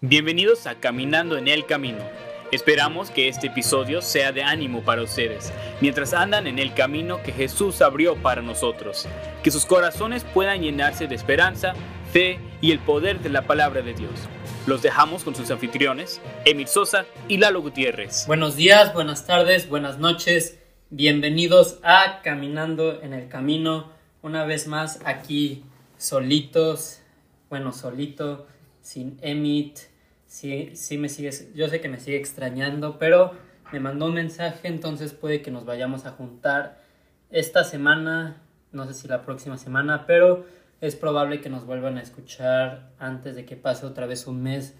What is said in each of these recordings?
Bienvenidos a Caminando en el Camino. Esperamos que este episodio sea de ánimo para ustedes, mientras andan en el camino que Jesús abrió para nosotros. Que sus corazones puedan llenarse de esperanza, fe y el poder de la palabra de Dios. Los dejamos con sus anfitriones, Emil Sosa y Lalo Gutiérrez. Buenos días, buenas tardes, buenas noches. Bienvenidos a Caminando en el Camino. Una vez más aquí solitos, bueno, solito, sin Emit. Sí, sí me yo sé que me sigue extrañando, pero me mandó un mensaje, entonces puede que nos vayamos a juntar esta semana, no sé si la próxima semana, pero es probable que nos vuelvan a escuchar antes de que pase otra vez un mes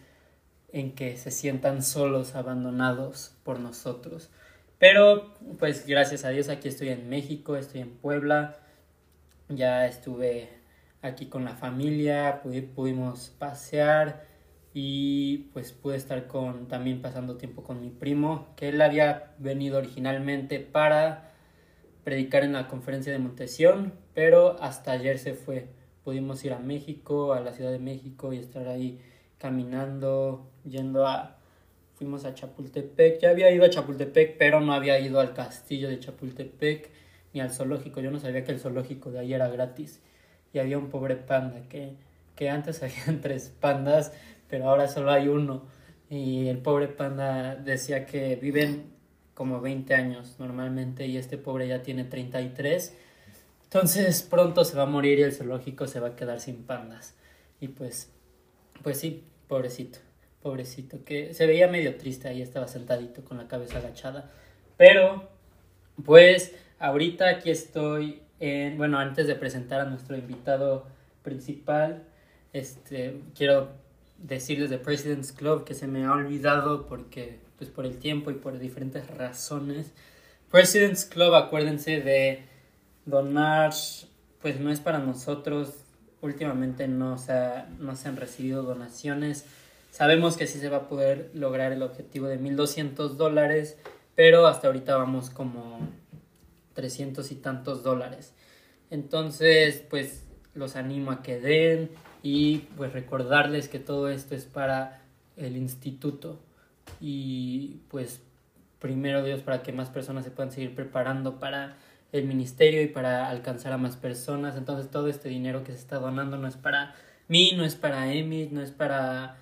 en que se sientan solos, abandonados por nosotros. Pero pues gracias a Dios aquí estoy en México, estoy en Puebla, ya estuve aquí con la familia, pudimos pasear y pues pude estar con también pasando tiempo con mi primo, que él había venido originalmente para predicar en la conferencia de Montesión, pero hasta ayer se fue. Pudimos ir a México, a la Ciudad de México y estar ahí caminando, yendo a fuimos a Chapultepec. Ya había ido a Chapultepec, pero no había ido al castillo de Chapultepec ni al zoológico. Yo no sabía que el zoológico de ahí era gratis. Y había un pobre panda que, que antes habían tres pandas, pero ahora solo hay uno. Y el pobre panda decía que viven como 20 años normalmente y este pobre ya tiene 33. Entonces pronto se va a morir y el zoológico se va a quedar sin pandas. Y pues, pues sí, pobrecito, pobrecito, que se veía medio triste ahí, estaba sentadito con la cabeza agachada. Pero, pues, ahorita aquí estoy en, bueno, antes de presentar a nuestro invitado principal, este, quiero decirles de President's Club que se me ha olvidado porque, pues, por el tiempo y por diferentes razones. President's Club, acuérdense de donar, pues no es para nosotros, últimamente no se, no se han recibido donaciones. Sabemos que sí se va a poder lograr el objetivo de 1.200 dólares, pero hasta ahorita vamos como 300 y tantos dólares. Entonces, pues los animo a que den y pues recordarles que todo esto es para el instituto y pues primero Dios para que más personas se puedan seguir preparando para el ministerio y para alcanzar a más personas. Entonces todo este dinero que se está donando no es para mí, no es para Emi, no es para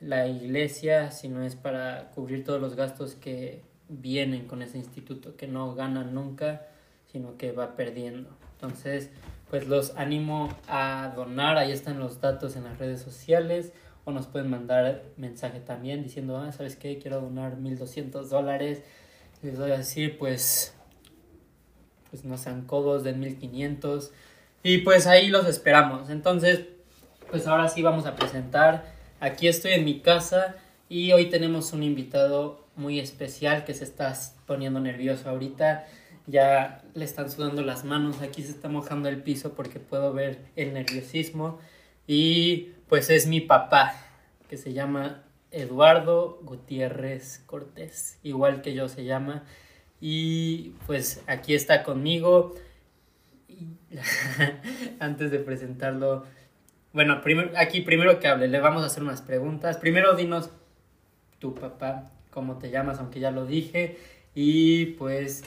la iglesia, sino es para cubrir todos los gastos que vienen con ese instituto, que no ganan nunca, sino que va perdiendo. Entonces, pues los animo a donar, ahí están los datos en las redes sociales, o nos pueden mandar mensaje también diciendo, ah, ¿sabes qué? Quiero donar 1200 dólares. Les voy a decir, pues pues no sean codos de 1500 y pues ahí los esperamos. Entonces, pues ahora sí vamos a presentar. Aquí estoy en mi casa y hoy tenemos un invitado muy especial que se está poniendo nervioso ahorita. Ya le están sudando las manos, aquí se está mojando el piso porque puedo ver el nerviosismo. Y pues es mi papá, que se llama Eduardo Gutiérrez Cortés, igual que yo se llama. Y pues aquí está conmigo. Antes de presentarlo, bueno, primero, aquí primero que hable, le vamos a hacer unas preguntas. Primero dinos tu papá, cómo te llamas, aunque ya lo dije. Y pues,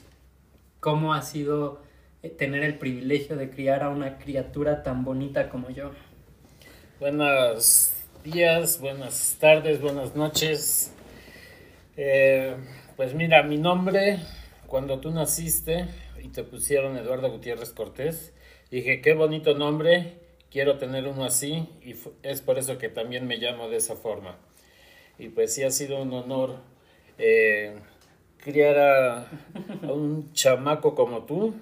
cómo ha sido eh, tener el privilegio de criar a una criatura tan bonita como yo. Buenos días, buenas tardes, buenas noches. Eh, pues mira, mi nombre cuando tú naciste y te pusieron Eduardo Gutiérrez Cortés, dije, qué bonito nombre, quiero tener uno así y es por eso que también me llamo de esa forma. Y pues sí ha sido un honor eh, criar a, un chamaco como tú,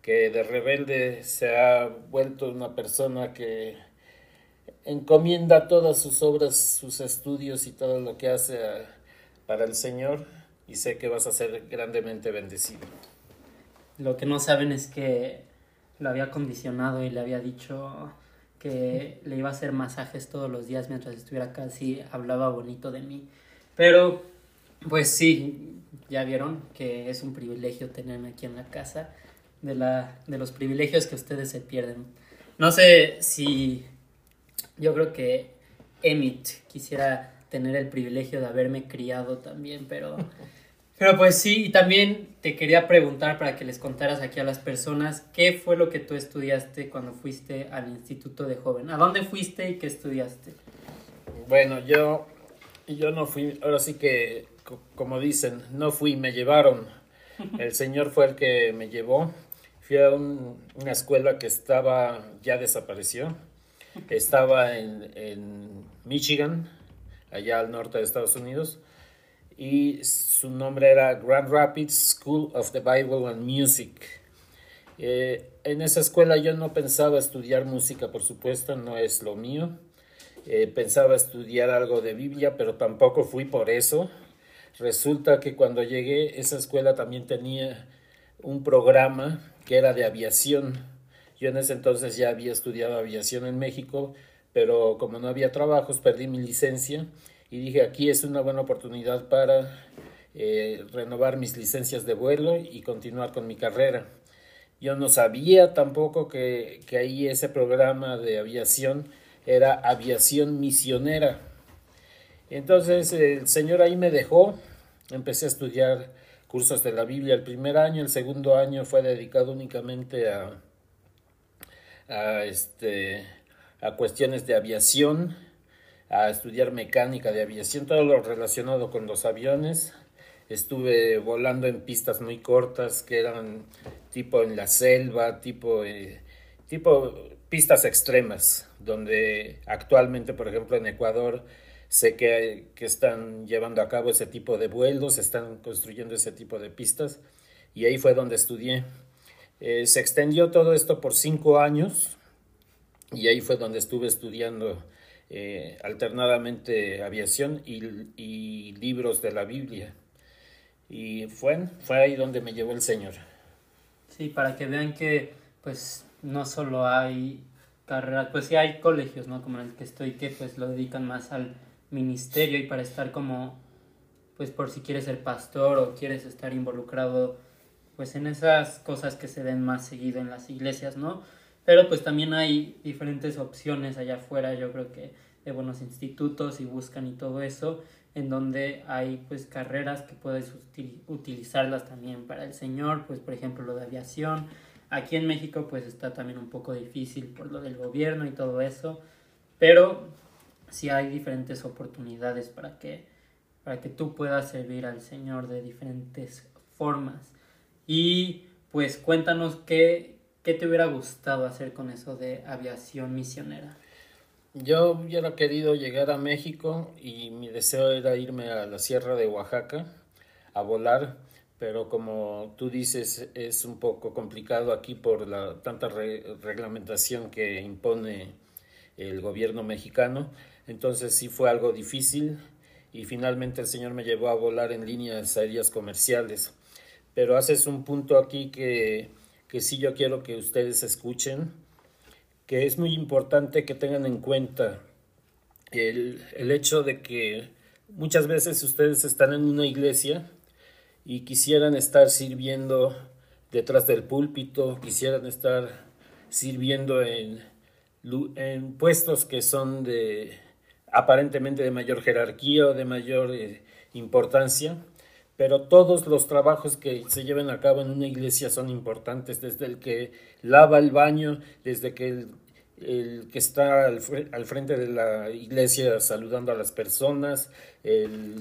que de rebelde se ha vuelto una persona que encomienda todas sus obras, sus estudios y todo lo que hace para el Señor y sé que vas a ser grandemente bendecido. Lo que no saben es que lo había condicionado y le había dicho que le iba a hacer masajes todos los días mientras estuviera acá, así hablaba bonito de mí. Pero, pues sí, ya vieron que es un privilegio tenerme aquí en la casa, de, la, de los privilegios que ustedes se pierden. No sé si, yo creo que Emit. Quisiera tener el privilegio de haberme criado también, pero... Pero pues sí, y también te quería preguntar para que les contaras aquí a las personas qué fue lo que tú estudiaste cuando fuiste al Instituto de Joven. ¿A dónde fuiste y qué estudiaste? Bueno, yo, yo no fui, ahora sí que, como dicen, no fui, me llevaron. El Señor fue el que me llevó. Fui a una escuela que estaba, ya desapareció. Estaba en, en Michigan, allá al norte de Estados Unidos y su nombre era Grand Rapids School of the Bible and Music. Eh, en esa escuela yo no pensaba estudiar música, por supuesto, no es lo mío. Eh, pensaba estudiar algo de Biblia, pero tampoco fui por eso. Resulta que cuando llegué, esa escuela también tenía un programa que era de aviación. Yo en ese entonces ya había estudiado aviación en México, pero como no había trabajos, perdí mi licencia y dije aquí es una buena oportunidad para eh, renovar mis licencias de vuelo y continuar con mi carrera. Yo no sabía tampoco que, que ahí ese programa de aviación era aviación misionera. Entonces el Señor ahí me dejó, empecé a estudiar cursos de la Biblia el primer año, el segundo año fue dedicado únicamente a, este, a cuestiones de aviación a estudiar mecánica de aviación, todo lo relacionado con los aviones. Estuve volando en pistas muy cortas que eran tipo en la selva, tipo, eh, tipo pistas extremas, donde actualmente, por ejemplo, en Ecuador sé que, que están llevando a cabo ese tipo de vuelos, están construyendo ese tipo de pistas, y ahí fue donde estudié. Eh, se extendió todo esto por cinco años, y ahí fue donde estuve estudiando eh, alternadamente aviación y, libros de la Biblia. Y fue, fue ahí donde me llevó el Señor. Sí, para que vean que pues no solo hay carreras, pues sí hay colegios, ¿no? Como el que estoy, que pues lo dedican más al ministerio y para estar como, pues por si quieres ser pastor o quieres estar involucrado pues en esas cosas que se den más seguido en las iglesias, ¿no? Pero pues también hay diferentes opciones allá afuera, yo creo que de buenos institutos y buscan y todo eso, en donde hay pues carreras que puedes utilizarlas también para el Señor, pues por ejemplo lo de aviación. Aquí en México pues está también un poco difícil por lo del gobierno y todo eso, pero sí hay diferentes oportunidades para que, para que tú puedas servir al Señor de diferentes formas. Y pues cuéntanos qué, ¿Qué te hubiera gustado hacer con eso de aviación misionera? Yo hubiera querido llegar a México y mi deseo era irme a la Sierra de Oaxaca a volar, pero como tú dices es un poco complicado aquí por la tanta reglamentación que impone el gobierno mexicano, entonces sí fue algo difícil y finalmente el Señor me llevó a volar en líneas aéreas comerciales. Pero haces un punto aquí que que sí yo quiero que ustedes escuchen, que es muy importante que tengan en cuenta el, el hecho de que muchas veces ustedes están en una iglesia y quisieran estar sirviendo detrás del púlpito, quisieran estar sirviendo en, en puestos que son de aparentemente de mayor jerarquía o de mayor eh, importancia, pero todos los trabajos que se lleven a cabo en una iglesia son importantes, desde el que lava el baño, desde que el, que está al, frente de la iglesia saludando a las personas, el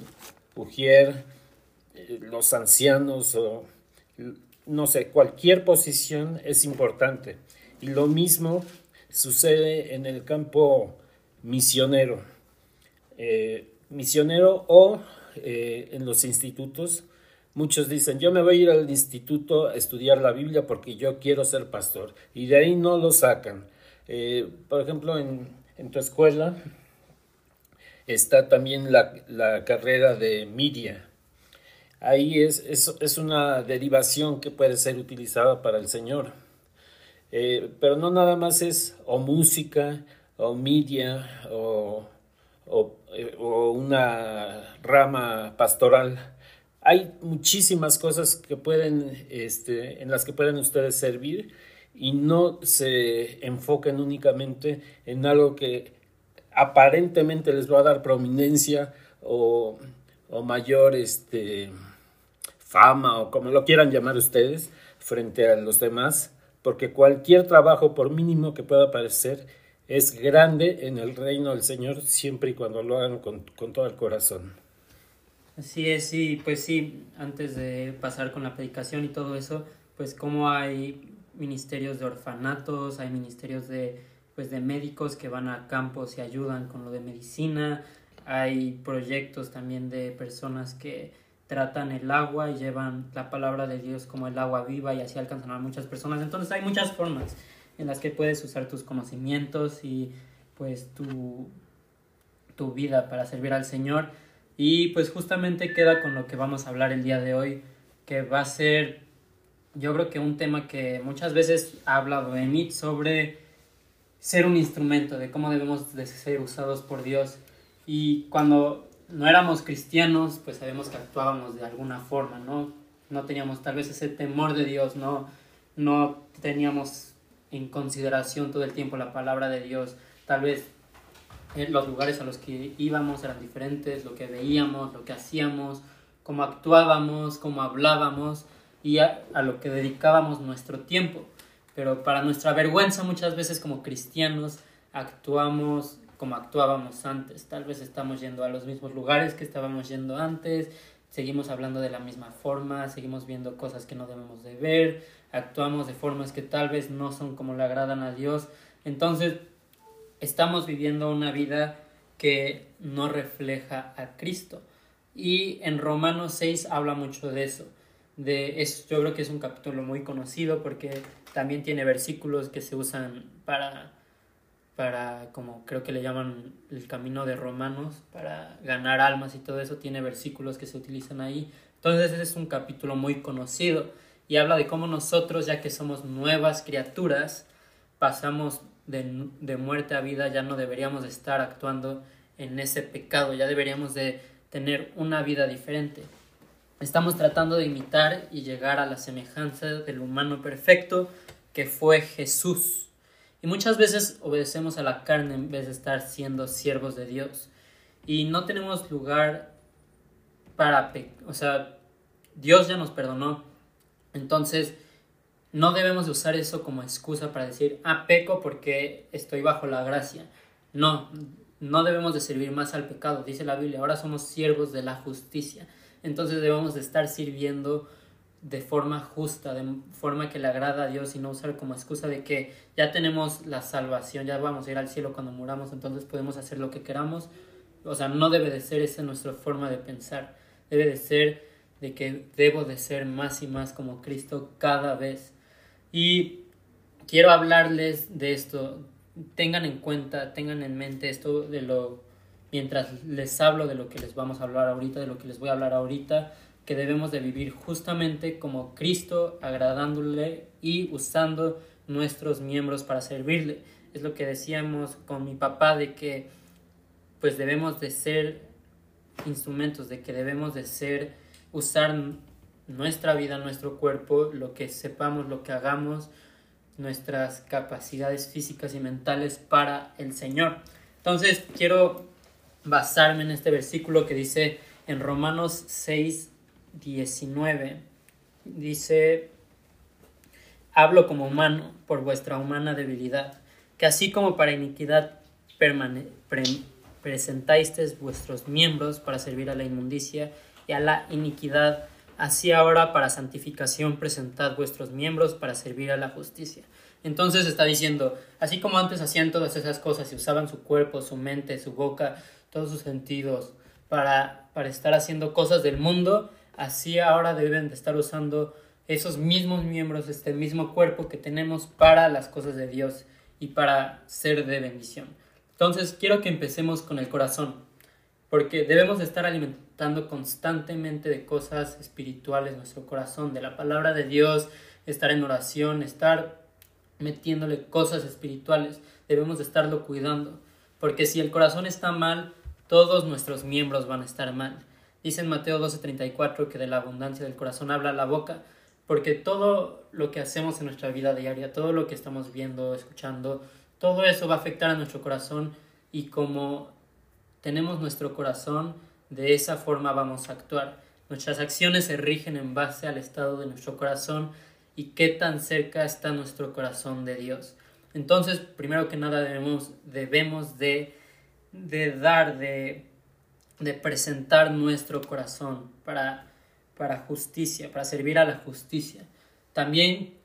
ujier, eh, los ancianos, o no sé, cualquier posición es importante. Y lo mismo sucede en el campo misionero. Eh, misionero o eh, en los institutos, muchos dicen, yo me voy a ir al instituto a estudiar la Biblia porque yo quiero ser pastor. Y de ahí no lo sacan. Eh, por ejemplo, en, tu escuela está también la, carrera de media. Ahí es, es, una derivación que puede ser utilizada para el Señor. Pero no nada más es o música o media o eh, o, una rama pastoral. Hay muchísimas cosas que pueden, este, en las que pueden ustedes servir y no se enfoquen únicamente en algo que aparentemente les va a dar prominencia o, o mayor este, fama o como lo quieran llamar ustedes frente a los demás, porque cualquier trabajo, por mínimo que pueda parecer, es grande en el reino del Señor siempre y cuando lo hagan con, con todo el corazón. Así es, sí, pues sí, antes de pasar con la predicación y todo eso, pues como hay ministerios de orfanatos, hay ministerios de pues de médicos que van a campos y ayudan con lo de medicina, hay proyectos también de personas que tratan el agua y llevan la palabra de Dios como el agua viva y así alcanzan a muchas personas. Entonces hay muchas formas en las que puedes usar tus conocimientos y pues tu, tu vida para servir al Señor. Y pues justamente queda con lo que vamos a hablar el día de hoy, que va a ser yo creo que un tema que muchas veces ha hablado Emit sobre ser un instrumento, de cómo debemos de ser usados por Dios. Y cuando no éramos cristianos, pues sabemos que actuábamos de alguna forma, ¿no? No teníamos tal vez ese temor de Dios, no, no teníamos en consideración todo el tiempo la palabra de Dios. Tal vez eh, los lugares a los que íbamos eran diferentes, lo que veíamos, lo que hacíamos, cómo actuábamos, cómo hablábamos y a, lo que dedicábamos nuestro tiempo. Pero para nuestra vergüenza muchas veces como cristianos actuamos como actuábamos antes. Tal vez estamos yendo a los mismos lugares que estábamos yendo antes, seguimos hablando de la misma forma, seguimos viendo cosas que no debemos de ver, actuamos de formas que tal vez no son como le agradan a Dios. Entonces, estamos viviendo una vida que no refleja a Cristo. Y en Romanos 6 habla mucho de eso de es, yo creo que es un capítulo muy conocido porque también tiene versículos que se usan para para como creo que le llaman el camino de romanos para ganar almas y todo eso tiene versículos que se utilizan ahí entonces ese es un capítulo muy conocido y habla de cómo nosotros ya que somos nuevas criaturas pasamos de, de muerte a vida ya no deberíamos estar actuando en ese pecado ya deberíamos de tener una vida diferente Estamos tratando de imitar y llegar a la semejanza del humano perfecto que fue Jesús. Y muchas veces obedecemos a la carne en vez de estar siendo siervos de Dios. Y no tenemos lugar para... O sea, Dios ya nos perdonó. Entonces, no debemos de usar eso como excusa para decir, ah, peco porque estoy bajo la gracia. No, no debemos de servir más al pecado. Dice la Biblia, ahora somos siervos de la justicia entonces debemos de estar sirviendo de forma justa, de forma que le agrada a Dios y no usar como excusa de que ya tenemos la salvación, ya vamos a ir al cielo cuando muramos, entonces podemos hacer lo que queramos. O sea, no debe de ser esa nuestra forma de pensar, debe de ser de que debo de ser más y más como Cristo cada vez. Y quiero hablarles de esto, tengan en cuenta, tengan en mente esto de lo mientras les hablo de lo que les vamos a hablar ahorita, de lo que les voy a hablar ahorita, que debemos de vivir justamente como Cristo, agradándole y usando nuestros miembros para servirle. Es lo que decíamos con mi papá de que pues debemos de ser instrumentos, de que debemos de ser, usar nuestra vida, nuestro cuerpo, lo que sepamos, lo que hagamos, nuestras capacidades físicas y mentales para el Señor. Entonces quiero basarme en este versículo que dice en Romanos 6, 19. Dice, hablo como humano por vuestra humana debilidad, que así como para iniquidad presentáis vuestros miembros para servir a la inmundicia y a la iniquidad, así ahora para santificación presentad vuestros miembros para servir a la justicia. Entonces está diciendo, así como antes hacían todas esas cosas y usaban su cuerpo, su mente, su boca, todos sus sentidos para, para estar haciendo cosas del mundo, así ahora deben de estar usando esos mismos miembros, este mismo cuerpo que tenemos para las cosas de Dios y para ser de bendición. Entonces quiero que empecemos con el corazón, porque debemos de estar alimentando constantemente de cosas espirituales nuestro corazón, de la palabra de Dios, estar en oración, estar metiéndole cosas espirituales, debemos de estarlo cuidando, porque si el corazón está mal, todos nuestros miembros van a estar mal. Dice en Mateo 12:34 que de la abundancia del corazón habla la boca, porque todo lo que hacemos en nuestra vida diaria, todo lo que estamos viendo, escuchando, todo eso va a afectar a nuestro corazón y como tenemos nuestro corazón, de esa forma vamos a actuar. Nuestras acciones se rigen en base al estado de nuestro corazón y qué tan cerca está nuestro corazón de Dios. Entonces, primero que nada debemos, debemos de, de dar, de, de presentar nuestro corazón para, para justicia, para servir a la justicia. También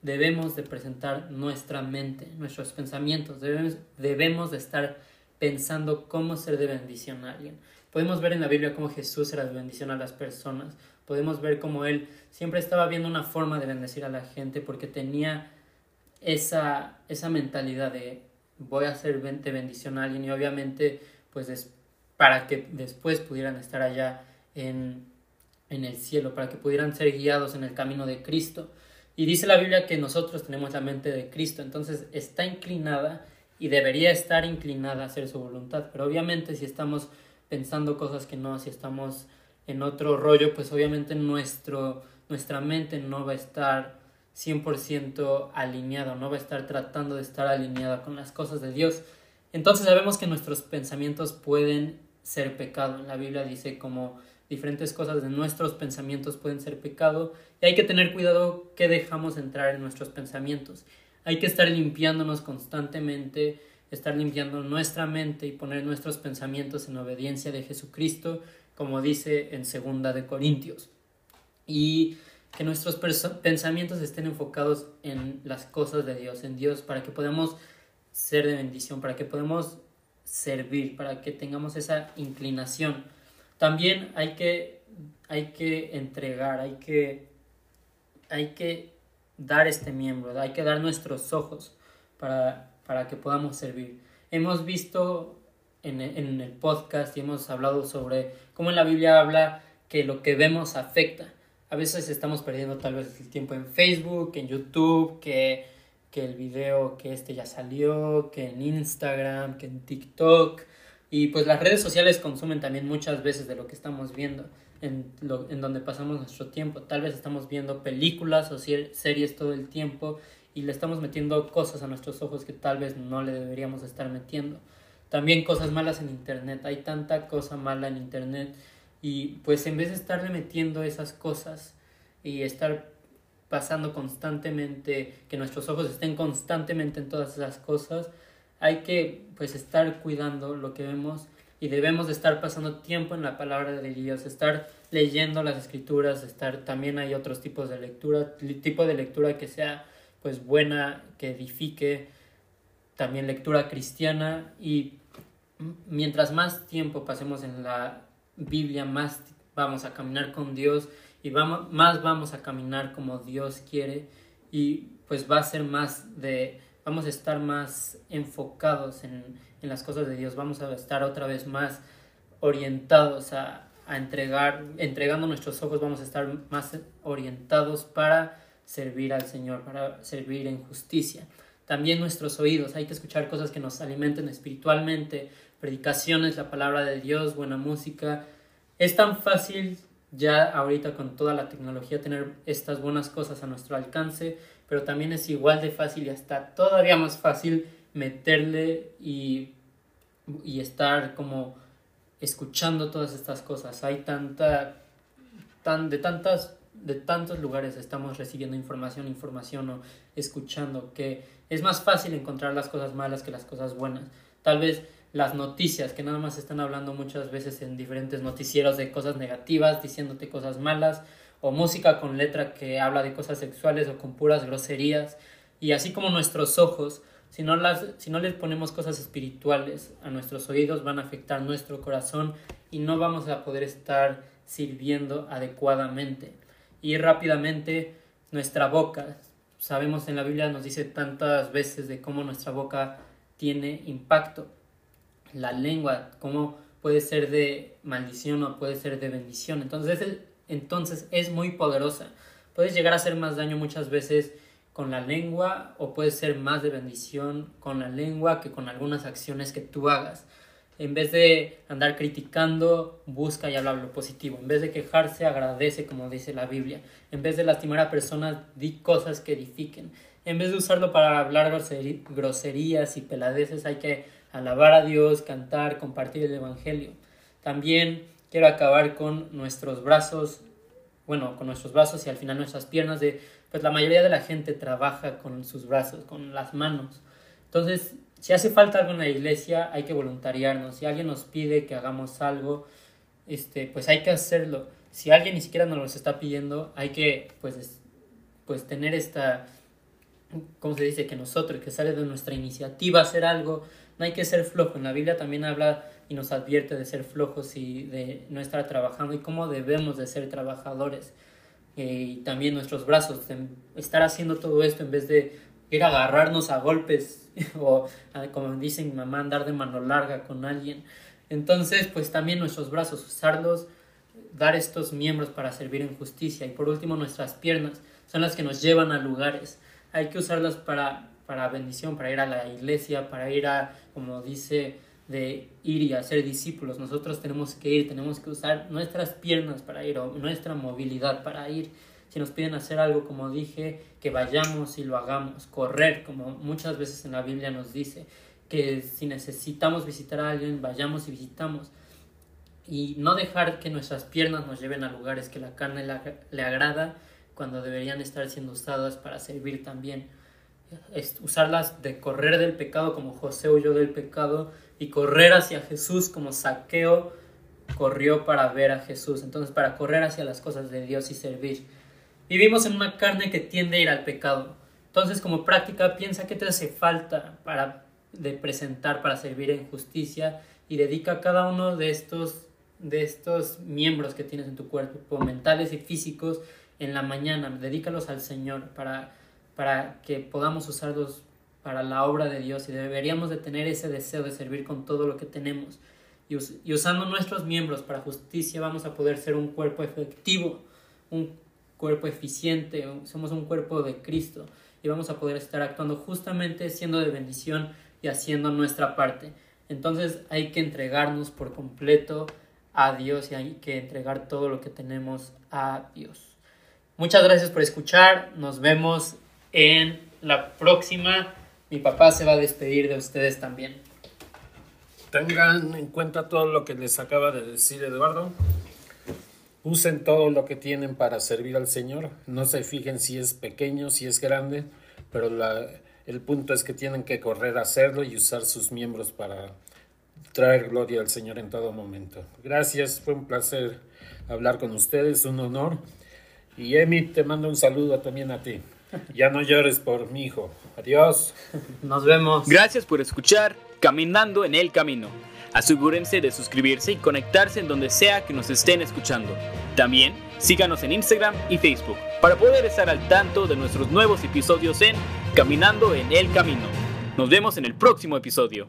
debemos de presentar nuestra mente, nuestros pensamientos, debemos, debemos de estar pensando cómo ser de bendición a alguien. Podemos ver en la Biblia cómo Jesús era de bendición a las personas, podemos ver cómo Él siempre estaba viendo una forma de bendecir a la gente porque tenía esa, esa mentalidad de voy a ser de bendición a alguien y obviamente pues para que después pudieran estar allá en, en el cielo, para que pudieran ser guiados en el camino de Cristo. Y dice la Biblia que nosotros tenemos la mente de Cristo, entonces está inclinada y debería estar inclinada a hacer su voluntad. Pero obviamente si estamos pensando cosas que no, si estamos en otro rollo, pues obviamente nuestro, nuestra mente no va a estar 100% alineada, no va a estar tratando de estar alineada con las cosas de Dios. Entonces sabemos que nuestros pensamientos pueden ser pecado. La Biblia dice como diferentes cosas de nuestros pensamientos pueden ser pecado y hay que tener cuidado que dejamos entrar en nuestros pensamientos. Hay que estar limpiándonos constantemente, estar limpiando nuestra mente y poner nuestros pensamientos en obediencia de Jesucristo, como dice en segunda de Corintios. Y que nuestros pensamientos estén enfocados en las cosas de Dios, en Dios, para que podamos ser de bendición, para que podamos servir, para que tengamos esa inclinación también hay que, hay que entregar, hay que, hay que dar este miembro, hay que dar nuestros ojos para, para que podamos servir. Hemos visto en, en el podcast y hemos hablado sobre cómo en la Biblia habla que lo que vemos afecta. A veces estamos perdiendo tal vez el tiempo en Facebook, en YouTube, que, que el video que este ya salió, que en Instagram, que en TikTok, y pues las redes sociales consumen también muchas veces de lo que estamos viendo, en, lo, en donde pasamos nuestro tiempo. Tal vez estamos viendo películas o series todo el tiempo y le estamos metiendo cosas a nuestros ojos que tal vez no le deberíamos estar metiendo. También cosas malas en Internet. Hay tanta cosa mala en Internet y pues en vez de estarle metiendo esas cosas y estar pasando constantemente, que nuestros ojos estén constantemente en todas esas cosas, hay que pues estar cuidando lo que vemos y debemos de estar pasando tiempo en la palabra de Dios, estar leyendo las escrituras, estar también hay otros tipos de lectura, tipo de lectura que sea pues buena, que edifique, también lectura cristiana y mientras más tiempo pasemos en la Biblia, más vamos a caminar con Dios y vamos, más vamos a caminar como Dios quiere y pues va a ser más de vamos a estar más enfocados en, en las cosas de Dios, vamos a estar otra vez más orientados a, a entregar, entregando nuestros ojos, vamos a estar más orientados para servir al Señor, para servir en justicia. También nuestros oídos, hay que escuchar cosas que nos alimenten espiritualmente, predicaciones, la palabra de Dios, buena música. Es tan fácil ya ahorita con toda la tecnología tener estas buenas cosas a nuestro alcance, pero también es igual de fácil y hasta todavía más fácil meterle y, y estar como escuchando todas estas cosas. Hay tanta, tan, de tantas, de tantos lugares estamos recibiendo información, información o escuchando que es más fácil encontrar las cosas malas que las cosas buenas. Tal vez las noticias que nada más están hablando muchas veces en diferentes noticieros de cosas negativas, diciéndote cosas malas, o música con letra que habla de cosas sexuales o con puras groserías. Y así como nuestros ojos, si no, las, si no les ponemos cosas espirituales a nuestros oídos, van a afectar nuestro corazón y no vamos a poder estar sirviendo adecuadamente. Y rápidamente, nuestra boca, sabemos en la Biblia nos dice tantas veces de cómo nuestra boca tiene impacto. La lengua, cómo puede ser de maldición o puede ser de bendición. Entonces, entonces es muy poderosa. Puedes llegar a hacer más daño muchas veces con la lengua o puede ser más de bendición con la lengua que con algunas acciones que tú hagas. En vez de andar criticando, busca y habla lo positivo. En vez de quejarse, agradece, como dice la Biblia. En vez de lastimar a personas, di cosas que edifiquen. En vez de usarlo para hablar groserías y peladeces, hay que alabar a Dios, cantar, compartir el Evangelio. También quiero acabar con nuestros brazos, bueno, con nuestros brazos y al final nuestras piernas de, pues la mayoría de la gente trabaja con sus brazos, con las manos. Entonces, si hace falta algo en la iglesia, hay que voluntariarnos. Si alguien nos pide que hagamos algo, este, pues hay que hacerlo. Si alguien ni siquiera nos lo está pidiendo, hay que, pues, pues tener esta, ¿cómo se dice? Que nosotros, que sale de nuestra iniciativa hacer algo, no hay que ser flojo. En la Biblia también habla y nos advierte de ser flojos y de no estar trabajando y cómo debemos de ser trabajadores. Eh, y también nuestros brazos, estar haciendo todo esto en vez de ir a agarrarnos a golpes o, como dice mi mamá, andar de mano larga con alguien. Entonces, pues también nuestros brazos, usarlos, dar estos miembros para servir en justicia. Y por último, nuestras piernas son las que nos llevan a lugares. Hay que usarlas para, para bendición, para ir a la iglesia, para ir a, como dice de ir y hacer discípulos. Nosotros tenemos que ir, tenemos que usar nuestras piernas para ir, o nuestra movilidad para ir. Si nos piden hacer algo, como dije, que vayamos y lo hagamos. Correr, como muchas veces en la Biblia nos dice, que si necesitamos visitar a alguien, vayamos y visitamos. Y no dejar que nuestras piernas nos lleven a lugares que la carne le agrada, cuando deberían estar siendo usadas para servir también. Usarlas de correr del pecado como José huyó del pecado y correr hacia Jesús como saqueo corrió para ver a Jesús. Entonces, para correr hacia las cosas de Dios y servir. Vivimos en una carne que tiende a ir al pecado. Entonces, como práctica, piensa qué te hace falta para de presentar, para servir en justicia y dedica cada uno de estos, de estos miembros que tienes en tu cuerpo, mentales y físicos, en la mañana. Dedícalos al Señor para, para que podamos usarlos para la obra de Dios y deberíamos de tener ese deseo de servir con todo lo que tenemos. Y, usando nuestros miembros para justicia vamos a poder ser un cuerpo efectivo, un cuerpo eficiente, somos un cuerpo de Cristo y vamos a poder estar actuando justamente siendo de bendición y haciendo nuestra parte. Entonces hay que entregarnos por completo a Dios y hay que entregar todo lo que tenemos a Dios. Muchas gracias por escuchar. Nos vemos en la próxima. Mi papá se va a despedir de ustedes también. Tengan en cuenta todo lo que les acaba de decir Eduardo. Usen todo lo que tienen para servir al Señor. No se fijen si es pequeño, si es grande, pero el punto es que tienen que correr a hacerlo y usar sus miembros para traer gloria al Señor en todo momento. Gracias, fue un placer hablar con ustedes, un honor. Y Emi, te mando un saludo también a ti. Ya no llores por mi hijo. Adiós. Nos vemos. Gracias por escuchar Caminando en el Camino. Asegúrense de suscribirse y conectarse en donde sea que nos estén escuchando. También síganos en Instagram y Facebook para poder estar al tanto de nuestros nuevos episodios en Caminando en el Camino. Nos vemos en el próximo episodio.